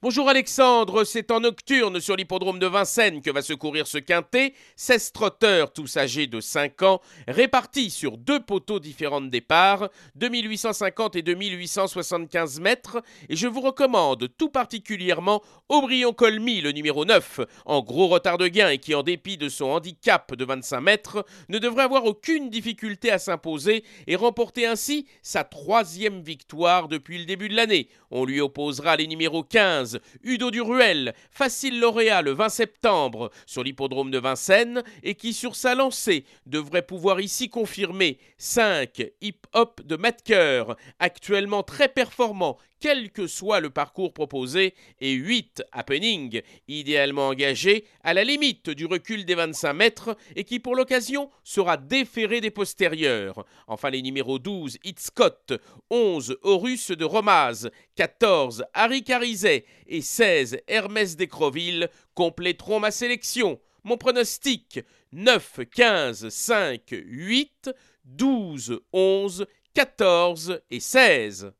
Bonjour Alexandre, c'est en nocturne sur l'hippodrome de Vincennes que va se courir ce quintet. 16 trotteurs, tous âgés de 5 ans, répartis sur deux poteaux différents de départ, 2850 et 2875 mètres. Et je vous recommande tout particulièrement Aubryon Colmy, le numéro 9, en gros retard de gain et qui, en dépit de son handicap de 25 mètres, ne devrait avoir aucune difficulté à s'imposer et remporter ainsi sa troisième victoire depuis le début de l'année. On lui opposera les numéros 15. Udo Duruel, facile lauréat le 20 septembre sur l'hippodrome de Vincennes et qui sur sa lancée devrait pouvoir ici confirmer 5 hip-hop de Metker, actuellement très performant quel que soit le parcours proposé, et 8 happening, idéalement engagé à la limite du recul des 25 mètres et qui pour l'occasion sera déféré des postérieurs. Enfin les numéros 12 Scott, 11 Horus de Romaz, 14 Harry Carizet et 16 Hermès d'Ecroville compléteront ma sélection. Mon pronostic 9, 15, 5, 8, 12, 11, 14 et 16.